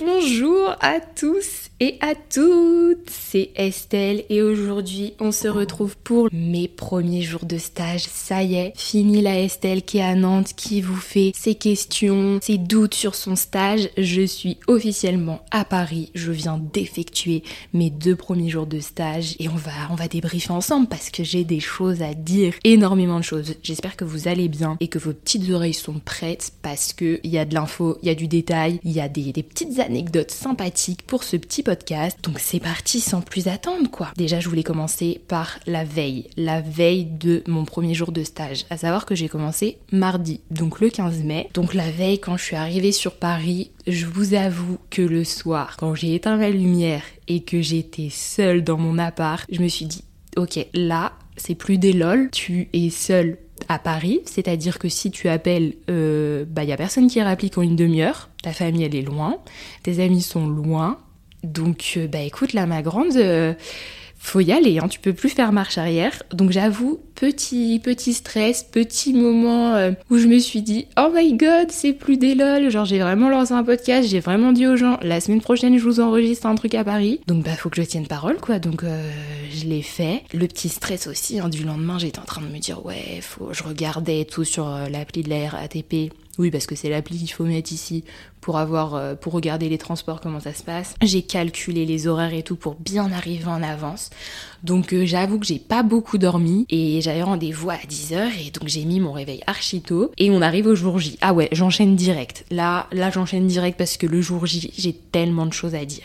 Bonjour à tous et à toutes, c'est Estelle et aujourd'hui on se retrouve pour mes premiers jours de stage. Ça y est, fini la Estelle qui est à Nantes, qui vous fait ses questions, ses doutes sur son stage. Je suis officiellement à Paris, je viens d'effectuer mes deux premiers jours de stage et on va, on va débriefer ensemble parce que j'ai des choses à dire, énormément de choses. J'espère que vous allez bien et que vos petites oreilles sont prêtes parce que il y a de l'info, il y a du détail, il y a des petites anecdotes sympathiques pour ce petit Donc c'est parti sans plus attendre quoi. Déjà je voulais commencer par la veille, la veille de mon premier jour de stage. À savoir que j'ai commencé mardi, donc le 15 mai. Donc la veille quand je suis arrivée sur Paris, je vous avoue que le soir, quand j'ai éteint ma lumière et que j'étais seule dans mon appart, je me suis dit ok là c'est plus des lol, tu es seule à Paris, c'est-à-dire que si tu appelles, euh, bah il a personne qui réplique en une demi-heure, ta famille elle est loin, tes amis sont loin, donc euh, bah écoute là ma grande, euh, faut y aller, hein, tu peux plus faire marche arrière. Donc j'avoue, petit petit stress, petit moment euh, où je me suis dit oh my god c'est plus des lol, genre j'ai vraiment lancé un podcast, j'ai vraiment dit aux gens la semaine prochaine je vous enregistre un truc à Paris, donc bah faut que je tienne parole quoi, donc je l'ai fait. Le petit stress aussi hein, du lendemain j'étais en train de me dire ouais faut, je regardais tout sur l'appli de la RATP oui, parce que c'est l'appli qu'il faut mettre ici pour avoir, euh, pour regarder les transports, comment ça se passe. J'ai calculé les horaires et tout pour bien arriver en avance. Donc euh, j'avoue que j'ai pas beaucoup dormi et j'avais rendez-vous à 10h et donc j'ai mis mon réveil archi tôt et on arrive au jour J. Ah ouais, j'enchaîne direct. Là, là j'enchaîne direct parce que le jour J, j'ai tellement de choses à dire.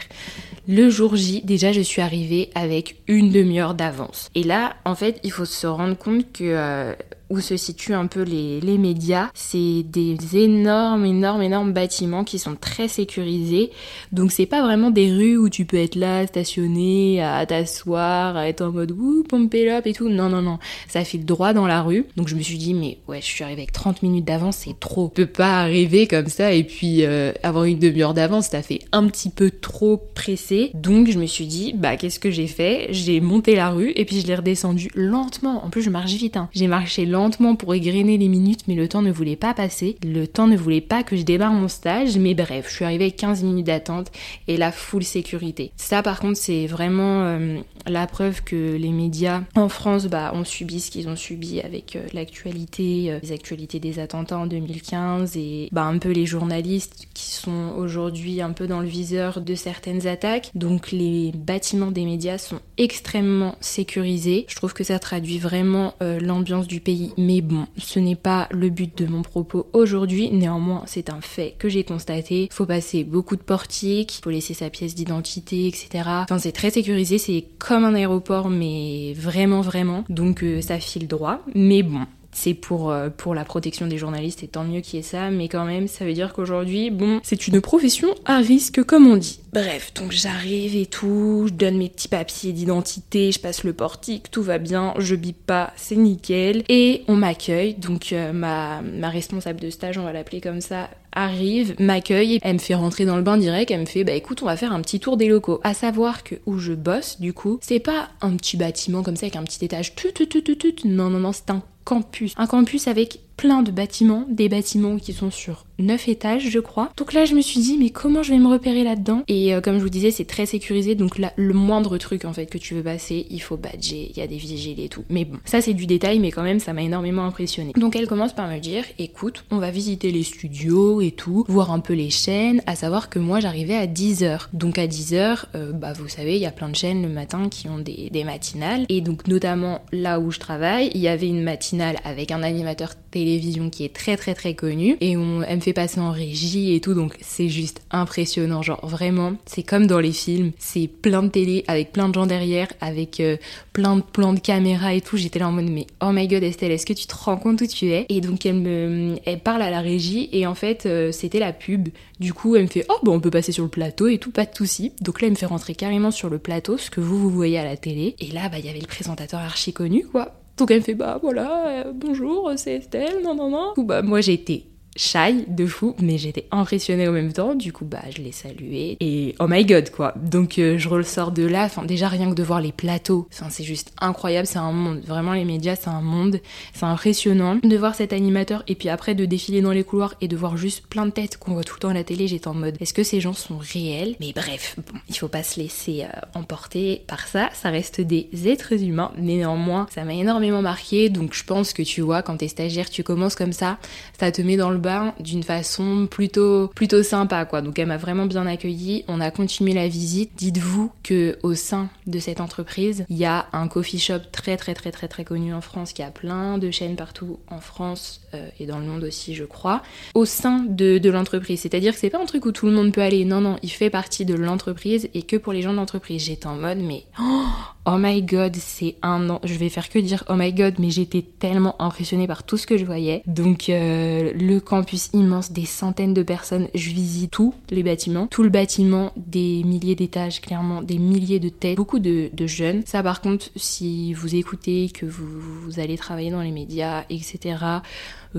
Le jour J, déjà, je suis arrivée avec une demi-heure d'avance. Et là, en fait, il faut se rendre compte que euh, où se situent un peu les, les médias, c'est des énormes, énormes, énormes bâtiments qui sont très sécurisés. Donc c'est pas vraiment des rues où tu peux être là, stationné, à t'asseoir, à être en mode ouh, up et tout. Non, non, non. Ça file droit dans la rue. Donc je me suis dit, mais ouais, je suis arrivée avec 30 minutes d'avance, c'est trop. Tu peux pas arriver comme ça et puis euh, avoir une demi-heure d'avance, ça fait un petit peu trop pressé. Donc je me suis dit, bah qu'est-ce que j'ai fait? J'ai monté la rue et puis je l'ai redescendu lentement. En plus, je marche vite. Hein. J'ai marché lentement pour égrener les minutes, mais le temps ne voulait pas passer. Le temps ne voulait pas que je démarre mon stage. Mais bref, je suis arrivée avec 15 minutes d'attente et la full sécurité. Ça, par contre, c'est vraiment euh, la preuve que les médias en France bah, ont subi ce qu'ils ont subi avec euh, l'actualité, euh, les actualités des attentats en 2015 et bah, un peu les journalistes qui sont aujourd'hui un peu dans le viseur de certaines attaques. Donc les bâtiments des médias sont extrêmement sécurisés. Je trouve que ça traduit vraiment l'ambiance du pays. Mais bon, ce n'est pas le but de mon propos aujourd'hui. Néanmoins, c'est un fait que j'ai constaté. Faut passer beaucoup de portiques, faut laisser sa pièce d'identité, etc. Enfin, c'est très sécurisé. C'est comme un aéroport, mais vraiment, vraiment. Donc euh, ça file droit. Mais bon, c'est pour, euh, pour la protection des journalistes et tant mieux qu'il y ait ça, mais quand même, ça veut dire qu'aujourd'hui, bon, c'est une profession à risque, comme on dit. Bref, donc j'arrive et tout, je donne mes petits papiers d'identité, je passe le portique, tout va bien, je bip pas, c'est nickel. Et on m'accueille, donc euh, ma, ma responsable de stage, on va l'appeler comme ça, arrive, m'accueille, elle me fait rentrer dans le bain direct, elle me fait bah écoute on va faire un petit tour des locaux. À savoir que où je bosse du coup, c'est pas un petit bâtiment comme ça avec un petit étage, tut, tut, tut, tut, tut. non non non c'est un campus. Un campus avec plein de bâtiments, des bâtiments qui sont sur 9 étages je crois. Donc là je me suis dit mais comment je vais me repérer là-dedans? Et euh, comme je vous disais c'est très sécurisé donc là le moindre truc en fait que tu veux passer il faut badger, il y a des vigiles et tout. Mais bon ça c'est du détail mais quand même ça m'a énormément impressionné. Donc elle commence par me dire écoute on va visiter les studios et tout, voir un peu les chaînes, à savoir que moi j'arrivais à 10h. Donc à 10h euh, bah vous savez il y a plein de chaînes le matin qui ont des, matinales et donc notamment là où je travaille il y avait une matinale avec un animateur télévision qui est très très très connu et on, elle me fait passer en régie et tout donc c'est juste impressionnant. Genre vraiment c'est comme dans les films. C'est plein de télé avec plein de gens derrière avec euh, plein de plans de caméra et tout. J'étais là en mode mais oh my god Estelle est-ce que tu te rends compte où tu es? Et donc elle me elle parle à la régie et en fait euh, c'était la pub. Du coup elle me fait oh bon on peut passer sur le plateau et tout pas de souci. Donc là elle me fait rentrer carrément sur le plateau ce que vous vous voyez à la télé. Et là bah il y avait le présentateur archi connu quoi donc elle me fait bah voilà, euh, bonjour, c'est Estelle, non non non. Ou bah moi j'ai été shy de fou, mais j'étais impressionnée au même temps. Du coup, bah, je l'ai salué et oh my god, quoi. Donc, euh, je ressors de là. Enfin, déjà, rien que de voir les plateaux, c'est juste incroyable. C'est un monde. Vraiment, les médias, c'est un monde. C'est impressionnant de voir cet animateur et puis après de défiler dans les couloirs et de voir juste plein de têtes qu'on voit tout le temps à la télé. J'étais en mode, est-ce que ces gens sont réels? Mais bref, bon, il faut pas se laisser euh, emporter par ça. Ça reste des êtres humains, mais néanmoins, ça m'a énormément marqué. Donc, je pense que tu vois, quand t'es stagiaire, tu commences comme ça, ça te met dans le d'une façon plutôt plutôt sympa quoi. Donc elle m'a vraiment bien accueilli. On a continué la visite. Dites-vous que au sein de cette entreprise, il y a un coffee shop très très très très très connu en France qui a plein de chaînes partout en France euh, et dans le monde aussi, je crois. Au sein de, de l'entreprise, c'est-à-dire que c'est pas un truc où tout le monde peut aller. Non non, il fait partie de l'entreprise et que pour les gens de l'entreprise. J'étais en mode mais oh, oh my god, c'est un an. Je vais faire que dire oh my god, mais j'étais tellement impressionnée par tout ce que je voyais. Donc euh, le campus immense, des centaines de personnes, je visite tous les bâtiments, tout le bâtiment, des milliers d'étages, clairement, des milliers de têtes, beaucoup de, jeunes. Ça par contre, si vous écoutez, que vous allez travailler dans les médias, etc.,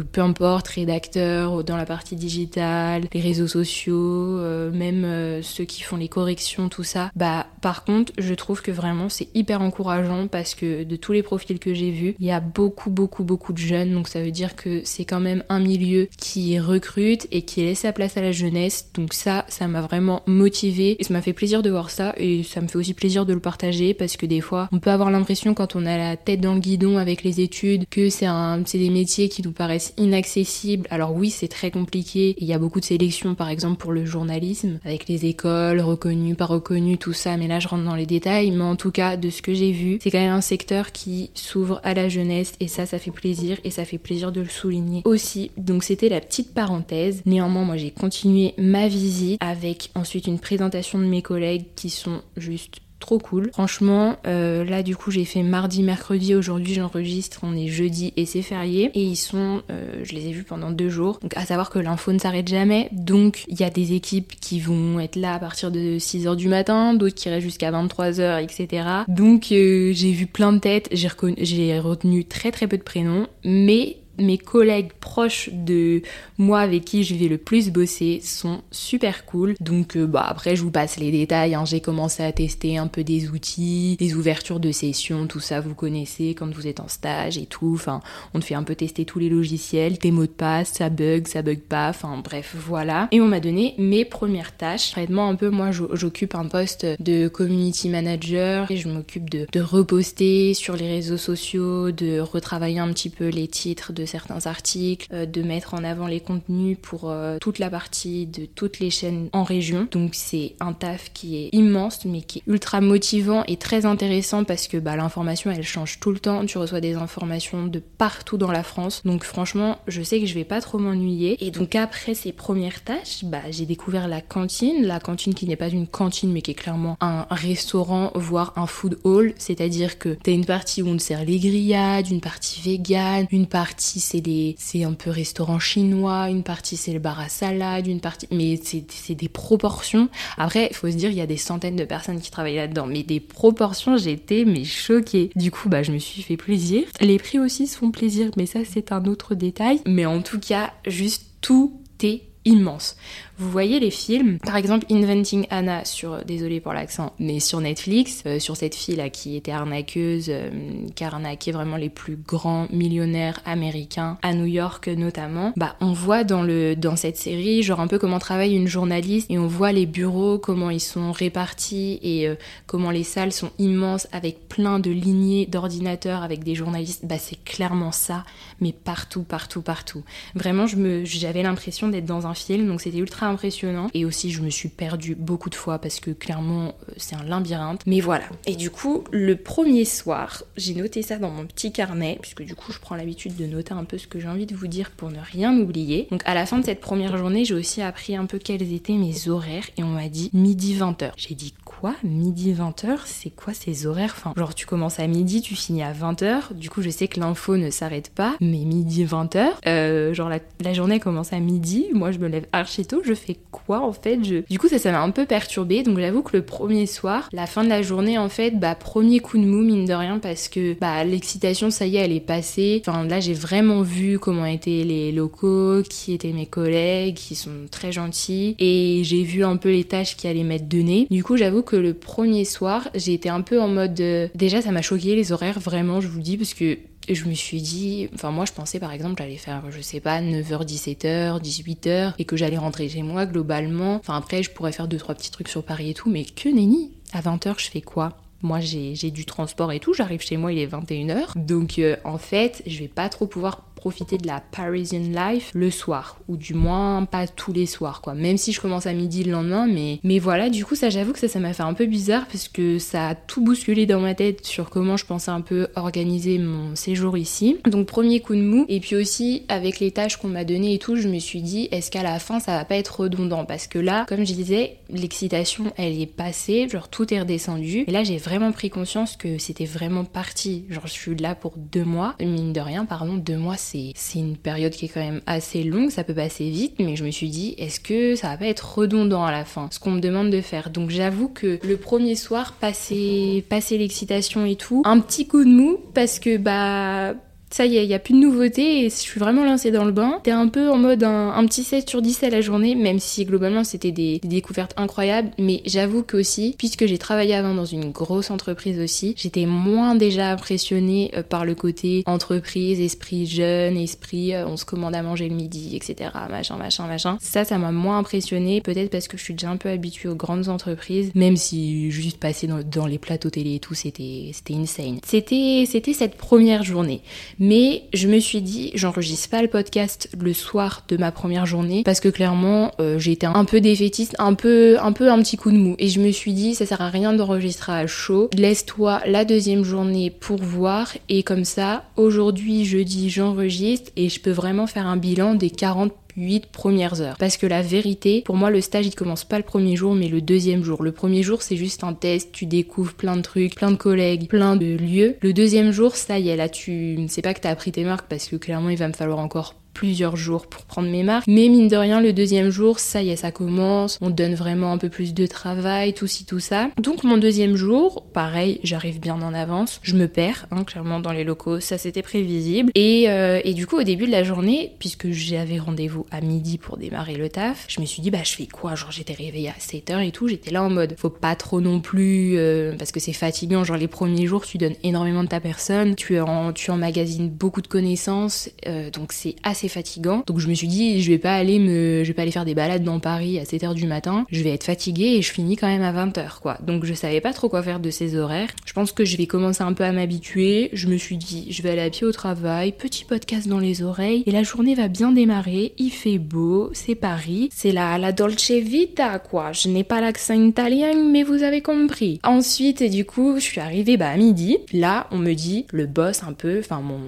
peu importe, rédacteurs, dans la partie digitale, les réseaux sociaux, euh, même euh, ceux qui font les corrections, tout ça. Bah, par contre, je trouve que vraiment c'est hyper encourageant parce que de tous les profils que j'ai vus, il y a beaucoup, beaucoup, beaucoup de jeunes. Donc ça veut dire que c'est quand même un milieu qui recrute et qui laisse sa place à la jeunesse. Donc ça, ça m'a vraiment motivé et ça m'a fait plaisir de voir ça et ça me fait aussi plaisir de le partager parce que des fois, on peut avoir l'impression quand on a la tête dans le guidon avec les études que c'est des métiers qui nous paraissent inaccessible. Alors oui, c'est très compliqué. Il y a beaucoup de sélections, par exemple pour le journalisme, avec les écoles reconnues, pas reconnues, tout ça. Mais là, je rentre dans les détails. Mais en tout cas, de ce que j'ai vu, c'est quand même un secteur qui s'ouvre à la jeunesse et ça, ça fait plaisir et ça fait plaisir de le souligner aussi. Donc c'était la petite parenthèse. Néanmoins, moi, j'ai continué ma visite avec ensuite une présentation de mes collègues qui sont juste trop cool. Franchement, euh, là du coup j'ai fait mardi, mercredi, aujourd'hui j'enregistre, on est jeudi et c'est férié. Et ils sont, euh, je les ai vus pendant deux jours. Donc à savoir que l'info ne s'arrête jamais. Donc il y a des équipes qui vont être là à partir de 6h du matin, d'autres qui restent jusqu'à 23h, etc. Donc euh, j'ai vu plein de têtes, j'ai retenu très très peu de prénoms, mais mes collègues proches de moi avec qui je vais le plus bosser sont super cool. Donc euh, bah après je vous passe les détails. Hein. J'ai commencé à tester un peu des outils, des ouvertures de sessions, tout ça vous connaissez quand vous êtes en stage et tout. Enfin on te fait un peu tester tous les logiciels, tes mots de passe, ça bug, ça bug pas. Enfin bref voilà. Et on m'a donné mes premières tâches. Traitement un peu moi j'occupe un poste de community manager et je m'occupe de, de reposter sur les réseaux sociaux, de retravailler un petit peu les titres de certains articles, euh, de mettre en avant les contenus pour euh, toute la partie de toutes les chaînes en région. Donc c'est un taf qui est immense mais qui est ultra motivant et très intéressant parce que bah, l'information elle change tout le temps. Tu reçois des informations de partout dans la France. Donc franchement, je sais que je vais pas trop m'ennuyer. Et donc après ces premières tâches, bah, j'ai découvert la cantine. La cantine qui n'est pas une cantine mais qui est clairement un restaurant, voire un food hall. C'est-à-dire que t'as une partie où on sert les grillades, une partie végane, une partie c'est des, c'est un peu restaurant chinois, une partie c'est le bar à salade, une partie, mais c'est des proportions. Après, il faut se dire, il y a des centaines de personnes qui travaillent là-dedans, mais des proportions, j'étais mais choquée. Du coup, bah, je me suis fait plaisir. Les prix aussi se font plaisir, mais ça c'est un autre détail. Mais en tout cas, juste tout est immense. Vous voyez les films, par exemple Inventing Anna sur, désolé pour l'accent, mais sur Netflix, euh, sur cette fille là qui était arnaqueuse, euh, qui a arnaqué vraiment les plus grands millionnaires américains à New York notamment. Bah on voit dans le dans cette série genre un peu comment travaille une journaliste et on voit les bureaux comment ils sont répartis et euh, comment les salles sont immenses avec plein de lignées d'ordinateurs avec des journalistes. Bah c'est clairement ça, mais partout partout partout. Vraiment j'avais l'impression d'être dans un film donc c'était ultra impressionnant. Et aussi, je me suis perdue beaucoup de fois parce que clairement, euh, c'est un labyrinthe. Mais voilà. Et du coup, le premier soir, j'ai noté ça dans mon petit carnet, puisque du coup, je prends l'habitude de noter un peu ce que j'ai envie de vous dire pour ne rien oublier. Donc, à la fin de cette première journée, j'ai aussi appris un peu quels étaient mes horaires et on m'a dit midi 20h. J'ai dit quoi? Midi 20h C'est quoi ces horaires? Enfin, genre, tu commences à midi, tu finis à 20h. Du coup, je sais que l'info ne s'arrête pas, mais midi 20h, euh, genre la, journée commence à midi. Moi, je me lève archi tôt, je fais quoi en fait Du coup, ça, ça m'a un peu perturbée. Donc j'avoue que le premier soir, la fin de la journée, en fait, bah, premier coup de mou, mine de rien, parce que bah, l'excitation, ça y est, elle est passée. Enfin, là, j'ai vraiment vu comment étaient les locaux, qui étaient mes collègues, qui sont très gentils. Et j'ai vu un peu les tâches qui allaient m'être données. Du coup, j'avoue que le premier soir, j'ai été un peu en mode. Euh, déjà, ça m'a choqué les horaires, vraiment, je vous dis, parce que je me suis dit, enfin moi je pensais par exemple j'allais faire, je sais pas, 9h, 17h, 18h et que j'allais rentrer chez moi globalement. Enfin après je pourrais faire deux trois petits trucs sur Paris et tout, mais que nenni À 20h je fais quoi? Moi, j'ai du transport et tout. J'arrive chez moi, il est 21h. Donc, euh, en fait, je vais pas trop pouvoir profiter de la Parisian life le soir, ou du moins pas tous les soirs, quoi. Même si je commence à midi le lendemain, mais, mais voilà, du coup, ça, j'avoue que ça, ça m'a fait un peu bizarre parce que ça a tout bousculé dans ma tête sur comment je pensais un peu organiser mon séjour ici. Donc, premier coup de mou, et puis aussi avec les tâches qu'on m'a données et tout, je me suis dit, est-ce qu'à la fin, ça va pas être redondant? Parce que là, comme je disais, l'excitation, elle est passée, genre tout est redescendu, et là, j'ai vraiment pris conscience que c'était vraiment parti. Genre, je suis là pour deux mois, mine de rien, pardon, deux mois, c'est une période qui est quand même assez longue, ça peut passer vite, mais je me suis dit, est-ce que ça va pas être redondant à la fin, ce qu'on me demande de faire. Donc j'avoue que le premier soir, passer, passer l'excitation et tout, un petit coup de mou, parce que bah ça y est, il n'y a plus de nouveautés et je suis vraiment lancée dans le bain. T'es un peu en mode un, petit 7 sur 10 à la journée, même si globalement c'était des, découvertes incroyables. Mais j'avoue que aussi, puisque j'ai travaillé avant dans une grosse entreprise aussi, j'étais moins déjà impressionnée euh, par le côté entreprise, esprit jeune, esprit euh, on se commande à manger le midi, etc. Machin, machin, machin. Ça, ça m'a moins impressionnée, peut-être parce que je suis déjà un peu habituée aux grandes entreprises, même si juste passer dans, dans les plateaux télé et tout, c'était insane. C'était cette première journée. Mais je me suis dit, j'enregistre pas le podcast le soir de ma première journée parce que clairement, euh, j'ai été un peu défaitiste, un peu, un peu un petit coup de mou. Et je me suis dit, ça sert à rien d'enregistrer à chaud. Laisse-toi la deuxième journée pour voir. Et comme ça, aujourd'hui, jeudi, j'enregistre et je peux vraiment faire un bilan des 40 8 premières heures. Parce que la vérité, pour moi, le stage, il commence pas le premier jour, mais le deuxième jour. Le premier jour, c'est juste un test, tu découvres plein de trucs, plein de collègues, plein de lieux. Le deuxième jour, ça y est, là, tu sais pas que t'as appris tes marques parce que clairement, il va me falloir encore plusieurs jours pour prendre mes marques. Mais mine de rien, le deuxième jour, ça y est, ça commence. On donne vraiment un peu plus de travail, tout ci, tout ça. Donc mon deuxième jour, pareil, j'arrive bien en avance. Je me perds, hein, clairement, dans les locaux. Ça, c'était prévisible. Et, euh, et du coup, au début de la journée, puisque j'avais rendez-vous à midi pour démarrer le taf, je me suis dit, bah, je fais quoi? Genre, j'étais réveillée à 7h et tout. J'étais là en mode, faut pas trop non plus, euh, parce que c'est fatigant. Genre, les premiers jours, tu donnes énormément de ta personne. Tu, en, tu emmagasines beaucoup de connaissances. Euh, donc, c'est assez fatigant. Donc je me suis dit, je vais pas aller me, je vais pas aller faire des balades dans Paris à 7h du matin. Je vais être fatiguée et je finis quand même à 20h, quoi. Donc je savais pas trop quoi faire de ces horaires. Je pense que je vais commencer un peu à m'habituer. Je me suis dit, je vais aller à pied au travail, petit podcast dans les oreilles et la journée va bien démarrer. Il fait beau, c'est Paris, c'est la, la Dolce Vita, quoi. Je n'ai pas l'accent italien, mais vous avez compris. Ensuite, et du coup, je suis arrivée bah, à midi. Là, on me dit, le boss un peu, enfin mon,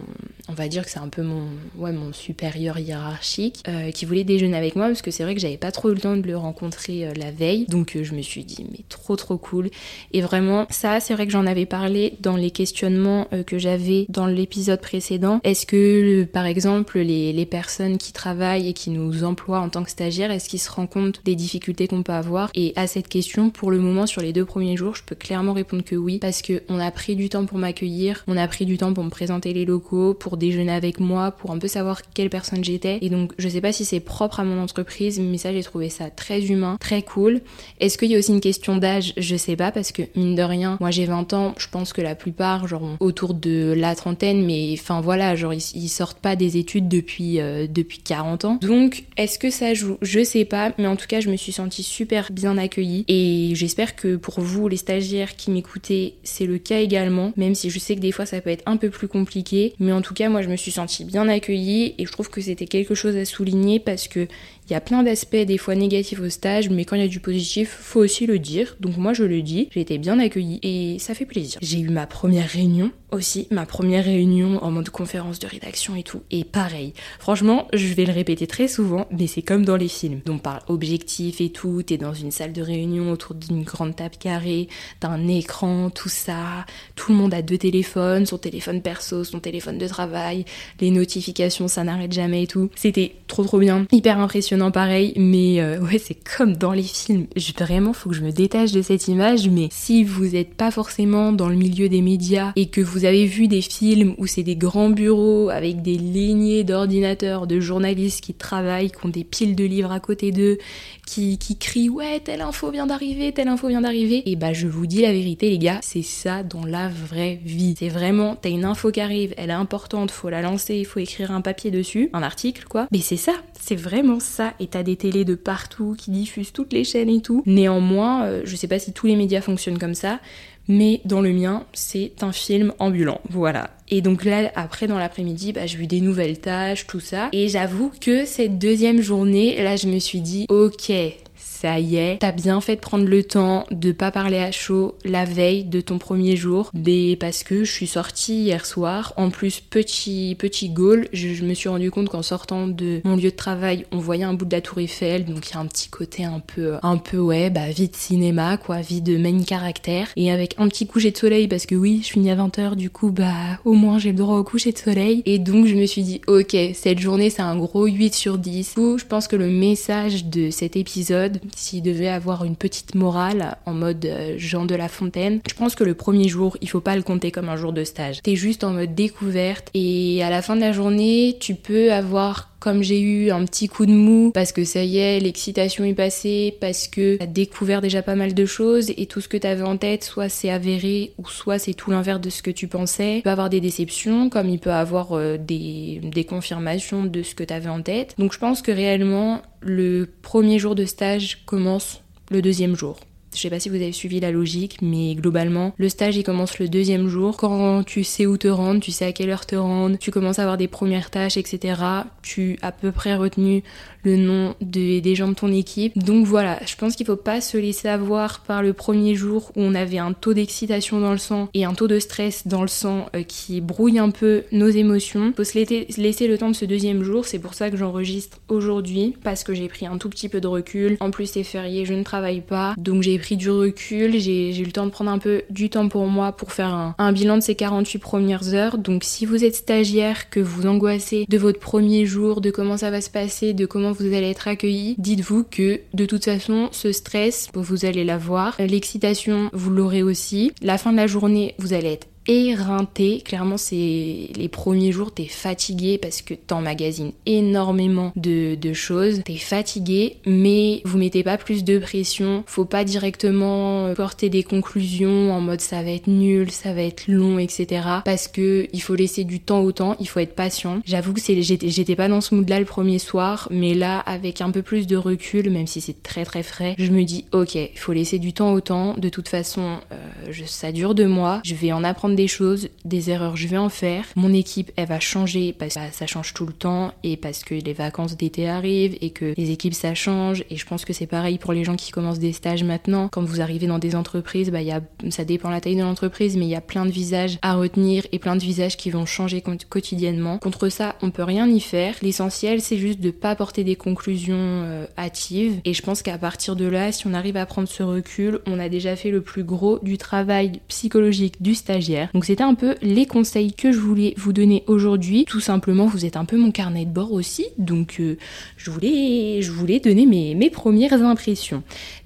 on va dire que c'est un peu mon, ouais, mon supérieur hiérarchique, euh, qui voulait déjeuner avec moi parce que c'est vrai que j'avais pas trop eu le temps de le rencontrer euh, la veille. Donc euh, je me suis dit, mais trop trop cool. Et vraiment, ça, c'est vrai que j'en avais parlé dans les questionnements que j'avais dans l'épisode précédent. Est-ce que, par exemple, les, les, personnes qui travaillent et qui nous emploient en tant que stagiaires, est-ce qu'ils se rendent compte des difficultés qu'on peut avoir? Et à cette question, pour le moment, sur les deux premiers jours, je peux clairement répondre que oui, parce que on a pris du temps pour m'accueillir, on a pris du temps pour me présenter les locaux, pour déjeuner avec moi, pour un peu savoir quelle personne j'étais. Et donc, je sais pas si c'est propre à mon entreprise, mais ça, j'ai trouvé ça très humain, très cool. Est-ce qu'il y a aussi une question d'âge? Je sais pas, parce que mine de rien, moi j'ai 20 ans, je pense que la plupart, genre autour de la trentaine, mais enfin voilà, genre ils, sortent pas des études depuis, euh, depuis 40 ans. Donc, est-ce que ça joue? Je sais pas, mais en tout cas, je me suis sentie super bien accueillie. Et j'espère que pour vous, les stagiaires qui m'écoutez, c'est le cas également, même si je sais que des fois ça peut être un peu plus compliqué. Mais en tout cas, moi, je me suis sentie bien accueillie et je trouve que c'était quelque chose à souligner parce que il y a plein d'aspects des fois négatifs au stage, mais quand il y a du positif, faut aussi le dire. Donc moi je le dis, j'ai été bien accueillie et ça fait plaisir. J'ai eu ma première réunion aussi, ma première réunion en mode conférence de rédaction et tout. Et pareil, franchement, je vais le répéter très souvent, mais c'est comme dans les films. Donc par objectif et tout, t'es dans une salle de réunion autour d'une grande table carrée, d'un écran, tout ça. Tout le monde a deux téléphones, son téléphone perso, son téléphone de travail, les notifications, ça n'arrête jamais et tout. C'était trop trop bien, hyper impressionnant pareil, mais euh, ouais, c'est comme dans les films. Je, vraiment, faut que je me détache de cette image, mais si vous n'êtes pas forcément dans le milieu des médias et que vous avez vu des films où c'est des grands bureaux avec des lignées d'ordinateurs, de journalistes qui travaillent, qui ont des piles de livres à côté d'eux, qui, qui crient ouais, telle info vient d'arriver, telle info vient d'arriver, et bah je vous dis la vérité les gars, c'est ça dans la vraie vie. C'est vraiment, t'as une info qui arrive, elle est importante, faut la lancer, il faut écrire un papier dessus, un article quoi. Mais c'est ça, c'est vraiment ça. Et t'as des télés de partout qui diffusent toutes les chaînes et tout. Néanmoins, euh, je sais pas si tous les médias fonctionnent comme ça, mais dans le mien, c'est un film ambulant. Voilà. Et donc là, après, dans l'après-midi, bah, j'ai eu des nouvelles tâches, tout ça. Et j'avoue que cette deuxième journée, là, je me suis dit, ok, ça y est, t'as bien fait de prendre le temps de pas parler à chaud la veille de ton premier jour, mais parce que je suis sortie hier soir. En plus, petit petit goal, je, me suis rendu compte qu'en sortant de mon lieu de travail, on voyait un bout de la Tour Eiffel, donc il y a un petit côté un peu un peu ouais, bah vie de cinéma quoi, vie de main caractère. Et avec un petit coucher de soleil parce que oui, je finis à 20h du coup bah au moins j'ai le droit au coucher de soleil. Et donc je me suis dit OK, cette journée c'est un gros 8 sur 10. Où je pense que le message de cet épisode, s'il devait avoir une petite morale en mode euh, Jean de la Fontaine, je pense que le premier jour, il faut pas le compter comme un jour de stage. T'es juste en mode découverte et à la fin de la journée, tu peux avoir comme j'ai eu un petit coup de mou parce que ça y est, l'excitation est passée, parce que t'as découvert déjà pas mal de choses et tout ce que t'avais en tête, soit c'est avéré ou soit c'est tout l'inverse de ce que tu pensais. Il peut avoir des déceptions comme il peut avoir euh, des, des confirmations de ce que t'avais en tête. Donc je pense que réellement le premier jour de stage commence le deuxième jour. Je sais pas si vous avez suivi la logique, mais globalement, le stage il commence le deuxième jour. Quand tu sais où te rendre, tu sais à quelle heure te rendre, tu commences à avoir des premières tâches, etc. Tu as à peu près retenu le nom des gens de ton équipe. Donc voilà, je pense qu'il faut pas se laisser avoir par le premier jour où on avait un taux d'excitation dans le sang et un taux de stress dans le sang euh, qui brouille un peu nos émotions. Faut se laisser le temps de ce deuxième jour, c'est pour ça que j'enregistre aujourd'hui parce que j'ai pris un tout petit peu de recul. En plus c'est férié, je ne travaille pas, donc j'ai pris du recul, j'ai eu le temps de prendre un peu du temps pour moi pour faire un bilan de ces 48 premières heures. Donc si vous êtes stagiaire, que vous angoissez de votre premier jour, de comment ça va se passer, de comment vous allez être accueilli, dites-vous que de toute façon, ce stress, vous allez l'avoir. L'excitation, vous l'aurez aussi. La fin de la journée, vous allez être éreinté. Clairement, c'est les premiers jours, t'es fatigué parce que t'emmagasines énormément de, choses. T'es fatigué, mais vous mettez pas plus de pression. Faut pas directement porter des conclusions en mode ça va être nul, ça va être long, etc. Parce que il faut laisser du temps au temps, il faut être patient. J'avoue que c'est, j'étais pas dans ce mood là le premier soir, mais là, avec un peu plus de recul, même si c'est très très frais, je me dis ok, faut laisser du temps au temps. De toute façon, euh, je, ça dure de mois. Je vais en apprendre des choses, des erreurs, je vais en faire. Mon équipe, elle va changer parce que bah, ça change tout le temps et parce que les vacances d'été arrivent et que les équipes ça change. Et je pense que c'est pareil pour les gens qui commencent des stages maintenant. Quand vous arrivez dans des entreprises, bah, y a, ça dépend la taille de l'entreprise, mais il y a plein de visages à retenir et plein de visages qui vont changer quotidiennement. Contre ça, on peut rien y faire. L'essentiel, c'est juste de pas porter des conclusions euh, hâtives. Et je pense qu'à partir de là, si on arrive à prendre ce recul, on a déjà fait le plus gros du travail psychologique du stagiaire. Donc c'était un peu les conseils que je voulais vous donner aujourd'hui. Tout simplement, vous êtes un peu mon carnet de bord aussi, donc euh, je, voulais, je voulais donner mes, mes premières impressions.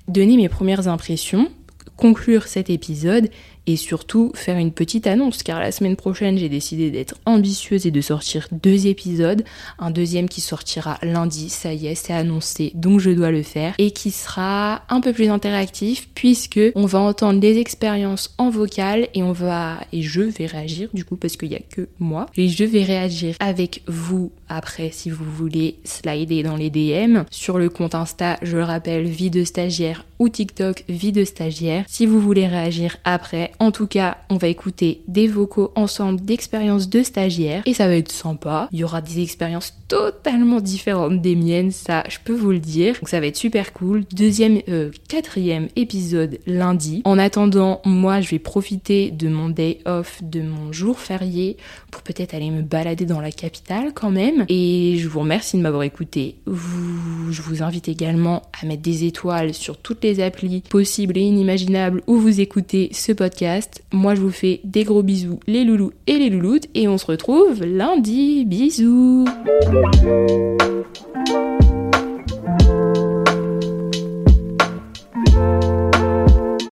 Donner mes premières impressions, conclure cet épisode et surtout faire une petite annonce car la semaine prochaine j'ai décidé d'être ambitieuse et de sortir deux épisodes, un deuxième qui sortira lundi, ça y est, c'est annoncé donc je dois le faire. Et qui sera un peu plus interactif puisque on va entendre des expériences en vocal et on va et je vais réagir du coup parce qu'il y a que moi. Et je vais réagir avec vous après si vous voulez slider dans les DM sur le compte Insta, je le rappelle, vie de stagiaire ou TikTok vie de stagiaire. Si vous voulez réagir après, en tout cas, on va écouter des vocaux ensemble d'expériences de stagiaires et ça va être sympa. Il y aura des expériences totalement différentes des miennes, ça je peux vous le dire. Donc ça va être super cool. Deuxième, euh, quatrième épisode lundi. En attendant, moi je vais profiter de mon day off, de mon jour férié pour peut-être aller me balader dans la capitale quand même. Et je vous remercie de m'avoir écouté. Je vous invite également à mettre des étoiles sur toutes les applis possibles et inimaginables où vous écoutez ce podcast moi, je vous fais des gros bisous, les loulous et les louloutes, et on se retrouve lundi. Bisous.